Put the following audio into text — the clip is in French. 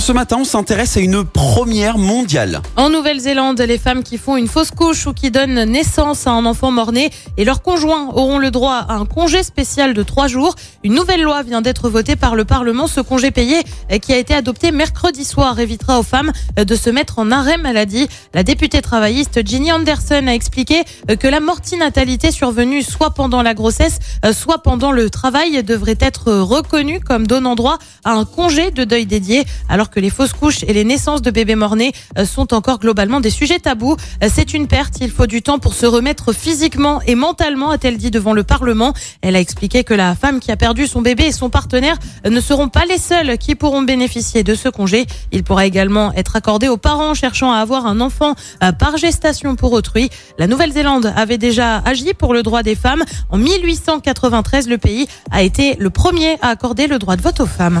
Ce matin, on s'intéresse à une première mondiale. En Nouvelle-Zélande, les femmes qui font une fausse couche ou qui donnent naissance à un enfant mort-né et leurs conjoints auront le droit à un congé spécial de trois jours. Une nouvelle loi vient d'être votée par le Parlement. Ce congé payé euh, qui a été adopté mercredi soir évitera aux femmes euh, de se mettre en arrêt maladie. La députée travailliste Ginny Anderson a expliqué euh, que la mortinatalité survenue soit pendant la grossesse, soit pendant le travail devrait être reconnue comme donnant droit à un congé de deuil dédié, alors que les fausses couches et les naissances de bébés mort-nés sont encore globalement des sujets tabous. C'est une perte. Il faut du temps pour se remettre physiquement et mentalement, a-t-elle dit devant le Parlement. Elle a expliqué que la femme qui a perdu son bébé et son partenaire ne seront pas les seuls qui pourront bénéficier de ce congé. Il pourra également être accordé aux parents cherchant à avoir un enfant euh, par gestation pour autrui. La Nouvelle-Zélande avait déjà agi pour le droit des femmes. En 1893, le pays a été le premier à accorder le droit de vote aux femmes.